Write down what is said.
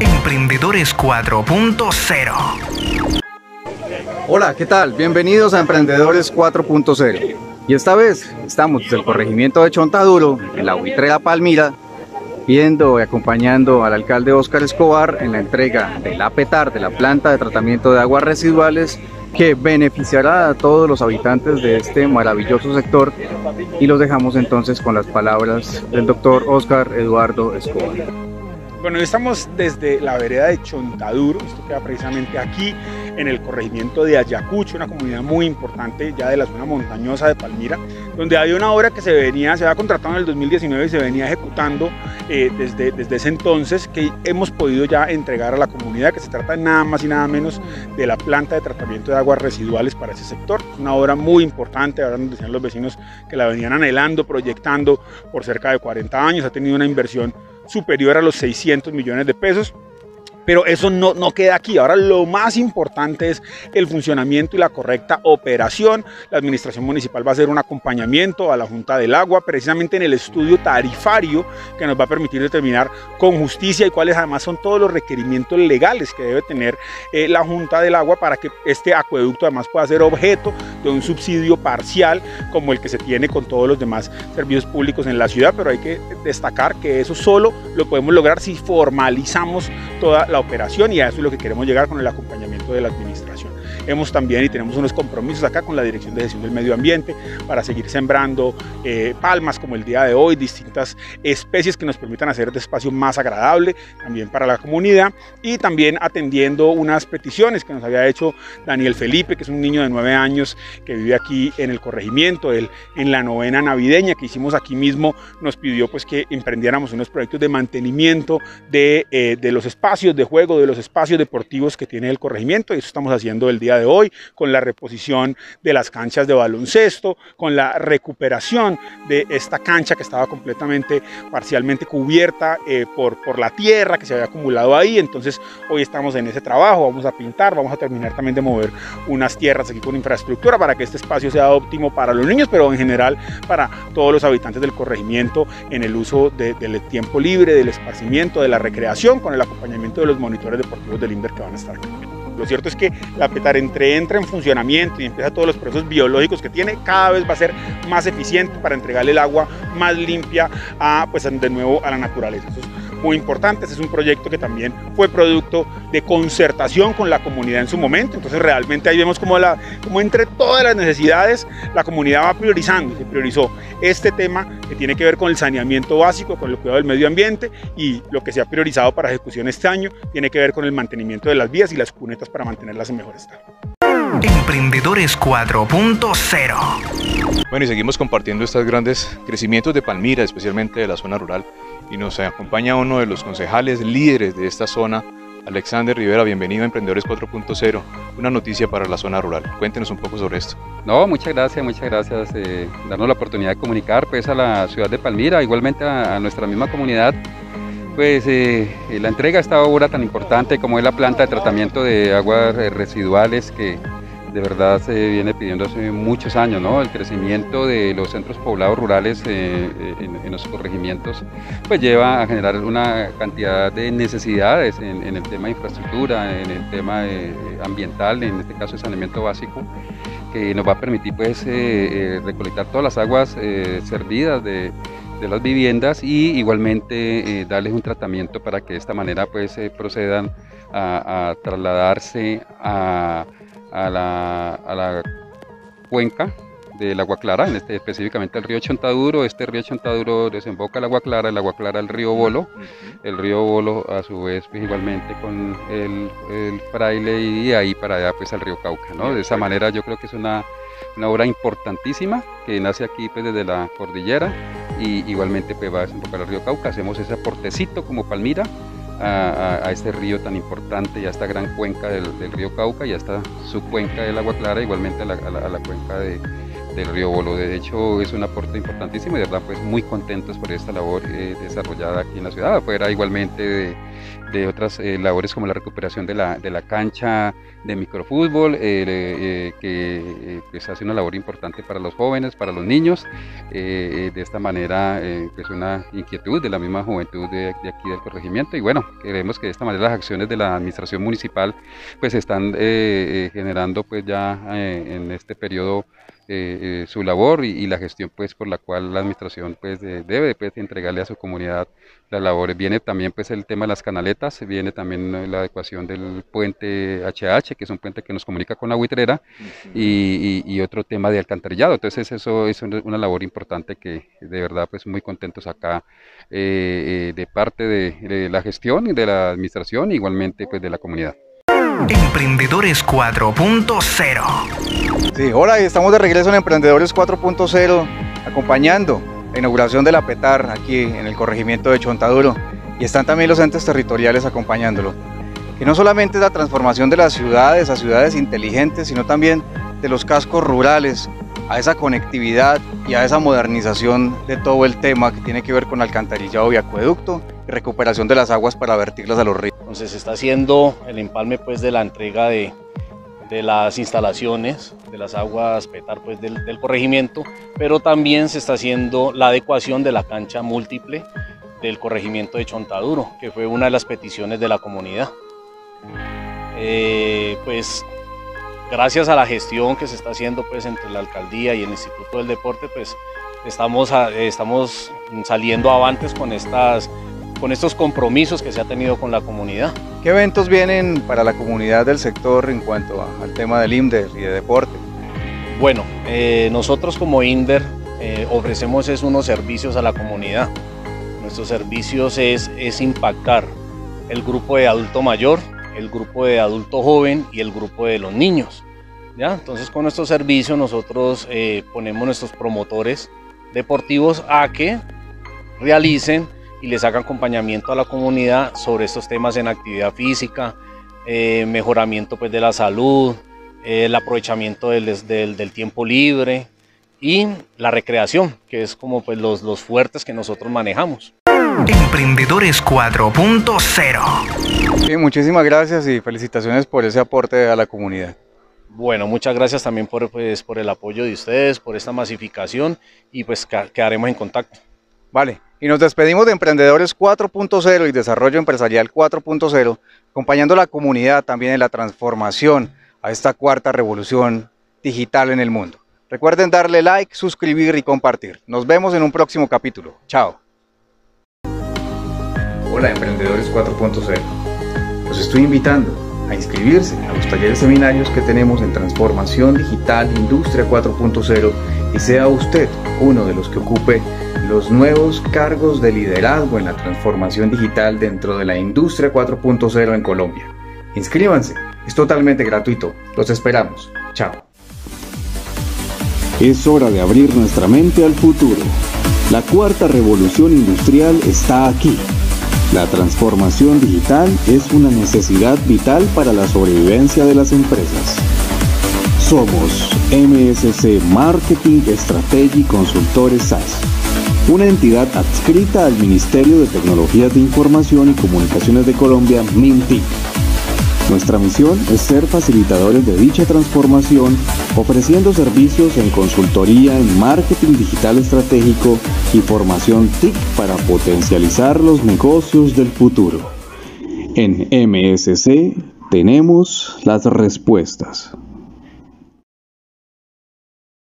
Emprendedores 4.0 Hola, ¿qué tal? Bienvenidos a Emprendedores 4.0. Y esta vez estamos desde el corregimiento de Chontaduro, en la Huitrera Palmira, viendo y acompañando al alcalde Óscar Escobar en la entrega del APETAR, de la planta de tratamiento de aguas residuales, que beneficiará a todos los habitantes de este maravilloso sector. Y los dejamos entonces con las palabras del doctor Óscar Eduardo Escobar. Bueno, estamos desde la vereda de Chontaduro, esto queda precisamente aquí en el corregimiento de Ayacucho, una comunidad muy importante ya de la zona montañosa de Palmira, donde hay una obra que se venía, se había contratado en el 2019 y se venía ejecutando eh, desde, desde ese entonces, que hemos podido ya entregar a la comunidad, que se trata nada más y nada menos de la planta de tratamiento de aguas residuales para ese sector. Una obra muy importante, ahora nos decían los vecinos que la venían anhelando, proyectando por cerca de 40 años, ha tenido una inversión superior a los 600 millones de pesos. Pero eso no, no queda aquí. Ahora lo más importante es el funcionamiento y la correcta operación. La administración municipal va a hacer un acompañamiento a la Junta del Agua, precisamente en el estudio tarifario que nos va a permitir determinar con justicia y cuáles además son todos los requerimientos legales que debe tener eh, la Junta del Agua para que este acueducto además pueda ser objeto de un subsidio parcial como el que se tiene con todos los demás servicios públicos en la ciudad. Pero hay que destacar que eso solo lo podemos lograr si formalizamos toda la operación y a eso es lo que queremos llegar con el acompañamiento de la administración. Hemos también y tenemos unos compromisos acá con la Dirección de Gestión del Medio Ambiente para seguir sembrando eh, palmas como el día de hoy, distintas especies que nos permitan hacer este espacio más agradable también para la comunidad y también atendiendo unas peticiones que nos había hecho Daniel Felipe, que es un niño de nueve años que vive aquí en el corregimiento, él en la novena navideña que hicimos aquí mismo nos pidió pues que emprendiéramos unos proyectos de mantenimiento de, eh, de los espacios de juego, de los espacios deportivos que tiene el corregimiento y eso estamos haciendo el día de hoy, con la reposición de las canchas de baloncesto, con la recuperación de esta cancha que estaba completamente, parcialmente cubierta eh, por, por la tierra que se había acumulado ahí. Entonces hoy estamos en ese trabajo, vamos a pintar, vamos a terminar también de mover unas tierras aquí con infraestructura para que este espacio sea óptimo para los niños, pero en general para todos los habitantes del corregimiento en el uso del tiempo libre, del esparcimiento, de la recreación, con el acompañamiento de los monitores deportivos del INDER que van a estar aquí. Lo cierto es que la PETAR entre entra en funcionamiento y empieza todos los procesos biológicos que tiene, cada vez va a ser más eficiente para entregarle el agua más limpia a, pues, de nuevo a la naturaleza muy importante. Este es un proyecto que también fue producto de concertación con la comunidad en su momento. Entonces realmente ahí vemos como, la, como entre todas las necesidades la comunidad va priorizando. Se priorizó este tema que tiene que ver con el saneamiento básico, con el cuidado del medio ambiente y lo que se ha priorizado para ejecución este año tiene que ver con el mantenimiento de las vías y las cunetas para mantenerlas en mejor estado. Emprendedores 4.0 Bueno, y seguimos compartiendo estos grandes crecimientos de Palmira, especialmente de la zona rural y nos acompaña uno de los concejales líderes de esta zona, Alexander Rivera, bienvenido a Emprendedores 4.0, una noticia para la zona rural. Cuéntenos un poco sobre esto. No, muchas gracias, muchas gracias. Eh, darnos la oportunidad de comunicar pues, a la ciudad de Palmira, igualmente a, nuestra misma comunidad, pues eh, la entrega de esta obra tan importante como es la planta de tratamiento de aguas residuales que de verdad se viene pidiendo hace muchos años, ¿no? El crecimiento de los centros poblados rurales eh, en, los corregimientos, pues lleva a generar una cantidad de necesidades en, el tema de infraestructura, en el tema ambiental, en este caso de saneamiento básico, que nos va a permitir pues eh, eh, recolectar todas las aguas servidas de, las viviendas y igualmente darles un tratamiento para que de esta manera pues procedan a trasladarse a a la, a la cuenca del agua clara, en este, específicamente el río Chontaduro. Este río Chontaduro desemboca el agua clara, el agua clara el río Bolo, el río Bolo a su vez pues, igualmente con el, el, fraile y ahí para allá pues al río Cauca. ¿no? De esa manera yo creo que es una, una obra importantísima que nace aquí pues, desde la cordillera y igualmente pues, va a desembocar el río Cauca. Hacemos ese aportecito como Palmira a, este río tan importante y a esta gran cuenca del, río Cauca y hasta su cuenca del Agua Clara, igualmente a la, cuenca de, del río Bolo. De hecho, es un aporte importantísimo y de verdad, pues muy contentos por esta labor eh, desarrollada aquí en la ciudad, afuera igualmente de, de otras eh, labores como la recuperación de la, de la cancha de microfútbol, eh, que pues hace una labor importante para los jóvenes, para los niños. de esta manera, pues una inquietud de la misma juventud de, de, aquí del corregimiento y bueno, queremos que de esta manera las acciones de la administración municipal pues están generando pues ya en este periodo eh, eh, su labor y, la gestión pues por la cual la administración pues debe pues, entregarle a su comunidad las labores. Viene también pues el tema de las canaletas, viene también la adecuación del puente HH, que es un puente que nos comunica con la buitrera, y, otro tema de alcantarillado. Entonces eso es una labor importante que de verdad pues muy contentos acá eh, de parte de, de la gestión y de la administración, igualmente pues de la comunidad. Emprendedores 4.0. Sí, hola, estamos de regreso en Emprendedores 4.0, acompañando la inauguración de la PETAR aquí en el corregimiento de Chontaduro. Y están también los entes territoriales acompañándolo. Que no solamente es la transformación de las ciudades a ciudades inteligentes, sino también de los cascos rurales, a esa conectividad y a esa modernización de todo el tema que tiene que ver con alcantarillado y acueducto y recuperación de las aguas para vertirlas a los ríos. Entonces se está haciendo el empalme pues de la entrega de, de las instalaciones de las aguas petar pues del, del corregimiento, pero también se está haciendo la adecuación de la cancha múltiple del corregimiento de Chontaduro, que fue una de las peticiones de la comunidad. Eh, pues gracias a la gestión que se está haciendo pues entre la alcaldía y el Instituto del Deporte, pues estamos, estamos saliendo avantes con, estas, con estos compromisos que se ha tenido con la comunidad. ¿Qué eventos vienen para la comunidad del sector en cuanto al tema del INDER y de deporte? Bueno, eh, nosotros como INDER eh, ofrecemos es unos servicios a la comunidad. Nuestros servicios es, es impactar el grupo de adulto mayor, el grupo de adulto joven y el grupo de los niños. ¿ya? Entonces con nuestro servicio nosotros eh, ponemos nuestros promotores deportivos a que realicen y les hagan acompañamiento a la comunidad sobre estos temas en actividad física, eh, mejoramiento pues, de la salud, eh, el aprovechamiento del, del, del, tiempo libre y la recreación, que es como pues, los, los fuertes que nosotros manejamos. Emprendedores 4.0. muchísimas gracias y felicitaciones por ese aporte a la comunidad. Bueno, muchas gracias también por, pues, por el apoyo de ustedes, por esta masificación y pues quedaremos en contacto. Vale, y nos despedimos de Emprendedores 4.0 y Desarrollo Empresarial 4.0, acompañando a la comunidad también en la transformación a esta cuarta revolución digital en el mundo. Recuerden darle like, suscribir y compartir. Nos vemos en un próximo capítulo. Chao. Hola Emprendedores 4.0. Los estoy invitando a inscribirse a los talleres seminarios que tenemos en Transformación Digital Industria 4.0 y sea usted uno de los que ocupe los nuevos cargos de liderazgo en la transformación digital dentro de la Industria 4.0 en Colombia. Inscríbanse, es totalmente gratuito. Los esperamos. Chao. Es hora de abrir nuestra mente al futuro. La cuarta revolución industrial está aquí la transformación digital es una necesidad vital para la sobrevivencia de las empresas. Somos MSC Marketing Strategy Consultores SAS, una entidad adscrita al Ministerio de Tecnologías de Información y Comunicaciones de Colombia, MINTIC nuestra misión es ser facilitadores de dicha transformación, ofreciendo servicios en consultoría en marketing digital estratégico y formación TIC para potencializar los negocios del futuro. En MSC tenemos las respuestas.